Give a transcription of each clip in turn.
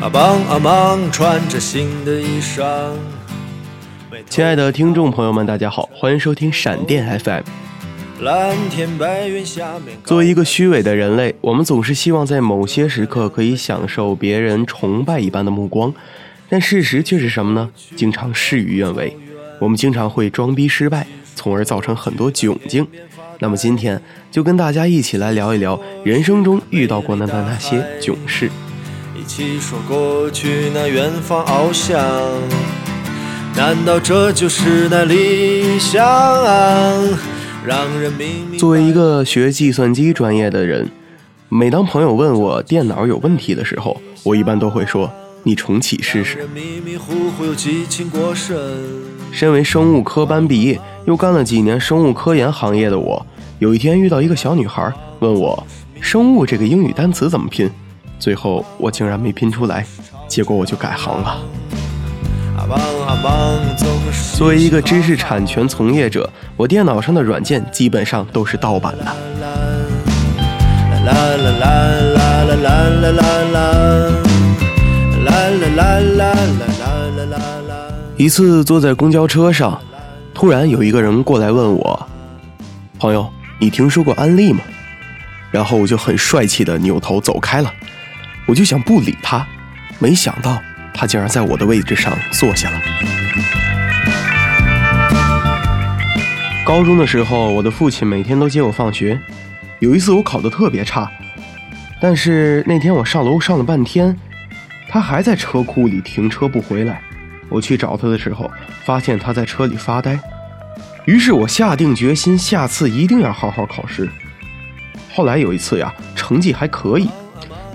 阿邦阿邦穿着新的衣裳。亲爱的听众朋友们，大家好，欢迎收听闪电 FM。蓝天白云下面，作为一个虚伪的人类，我们总是希望在某些时刻可以享受别人崇拜一般的目光，但事实却是什么呢？经常事与愿违。我们经常会装逼失败，从而造成很多窘境。那么今天就跟大家一起来聊一聊人生中遇到过的那些囧事。一起说过去那远方翱翔，难道这就是那理想？让人明明作为一个学计算机专业的人，每当朋友问我电脑有问题的时候，我一般都会说：“你重启试试。迷迷糊糊又激情过深。”身为生物科班毕业，又干了几年生物科研行业的我，有一天遇到一个小女孩，问我“生物”这个英语单词怎么拼。最后我竟然没拼出来，结果我就改行了。作为一个知识产权从业者，我电脑上的软件基本上都是盗版的。啦啦啦啦啦啦啦啦啦啦啦啦啦啦啦啦啦。一次坐在公交车上，突然有一个人过来问我：“朋友，你听说过安利吗？”然后我就很帅气的扭头走开了。我就想不理他，没想到他竟然在我的位置上坐下了。高中的时候，我的父亲每天都接我放学。有一次我考得特别差，但是那天我上楼上了半天，他还在车库里停车不回来。我去找他的时候，发现他在车里发呆。于是我下定决心，下次一定要好好考试。后来有一次呀，成绩还可以。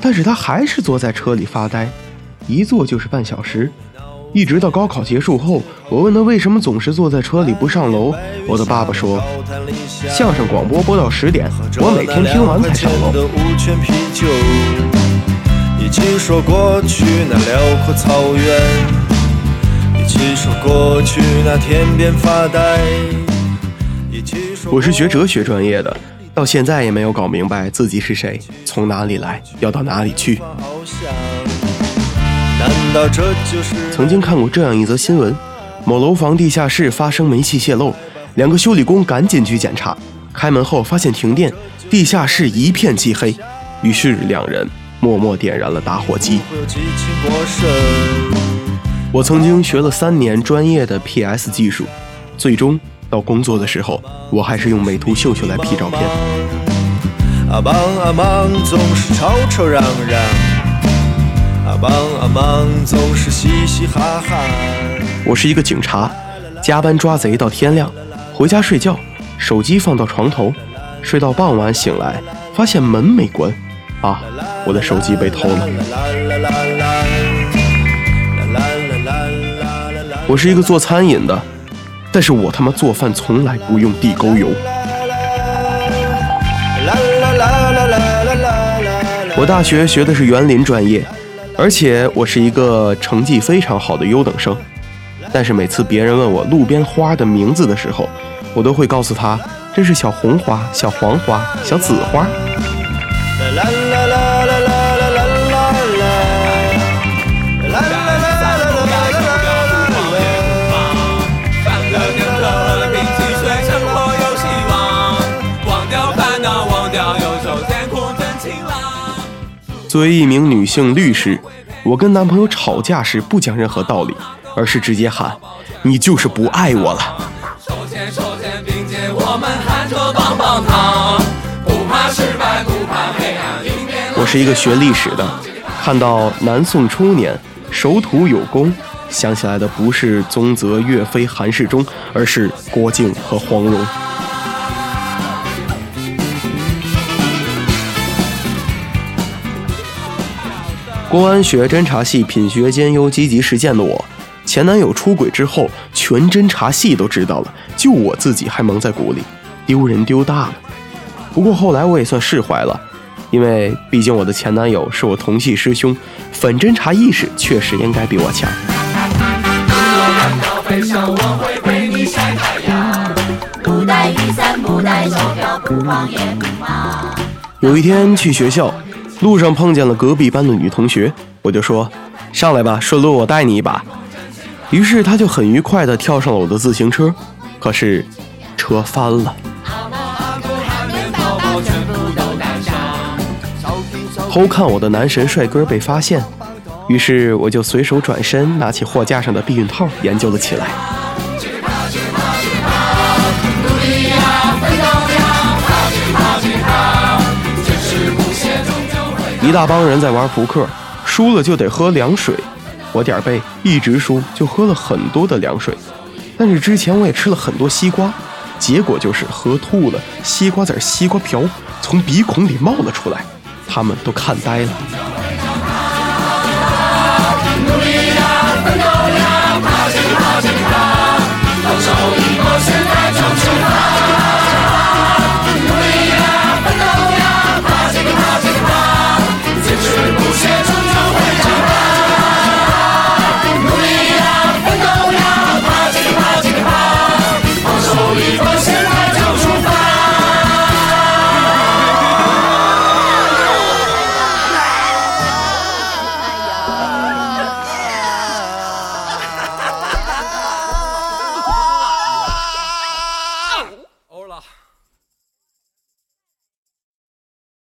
但是他还是坐在车里发呆，一坐就是半小时，一直到高考结束后，我问他为什么总是坐在车里不上楼。我的爸爸说，相声广播播到十点，我每天听完才上楼。一起说过去那辽阔草原，一起说过去那天边发呆。我是学哲学专业的。到现在也没有搞明白自己是谁，从哪里来，要到哪里去。曾经看过这样一则新闻：某楼房地下室发生煤气泄漏，两个修理工赶紧去检查，开门后发现停电，地下室一片漆黑。于是两人默默点燃了打火机。我曾经学了三年专业的 PS 技术，最终。到工作的时候，我还是用美图秀秀来 P 照片。阿邦阿忙总是吵吵嚷嚷，阿邦阿忙总是嘻嘻哈哈。我是一个警察，加班抓贼到天亮，回家睡觉，手机放到床头，睡到傍晚醒来，发现门没关，啊，我的手机被偷了。我是一个做餐饮的。但是我他妈做饭从来不用地沟油。我大学学的是园林专业，而且我是一个成绩非常好的优等生。但是每次别人问我路边花的名字的时候，我都会告诉他这是小红花、小黄花、小紫花。作为一名女性律师，我跟男朋友吵架时不讲任何道理，而是直接喊：“你就是不爱我了。”我是一个学历史的，看到南宋初年守土有功，想起来的不是宗泽、岳飞、韩世忠，而是郭靖和黄蓉。公安学侦查系品学兼优、积极实践的我，前男友出轨之后，全侦查系都知道了，就我自己还蒙在鼓里，丢人丢大了。不过后来我也算释怀了，因为毕竟我的前男友是我同系师兄，反侦查意识确实应该比我强。有一天去学校。路上碰见了隔壁班的女同学，我就说：“上来吧，顺路我带你一把。于是他就很愉快地跳上了我的自行车，可是车翻了。偷看我的男神帅哥被发现，于是我就随手转身，拿起货架上的避孕套研究了起来。一大帮人在玩扑克，输了就得喝凉水。我点儿背，一直输就喝了很多的凉水。但是之前我也吃了很多西瓜，结果就是喝吐了，西瓜籽、西瓜瓢从鼻孔里冒了出来，他们都看呆了。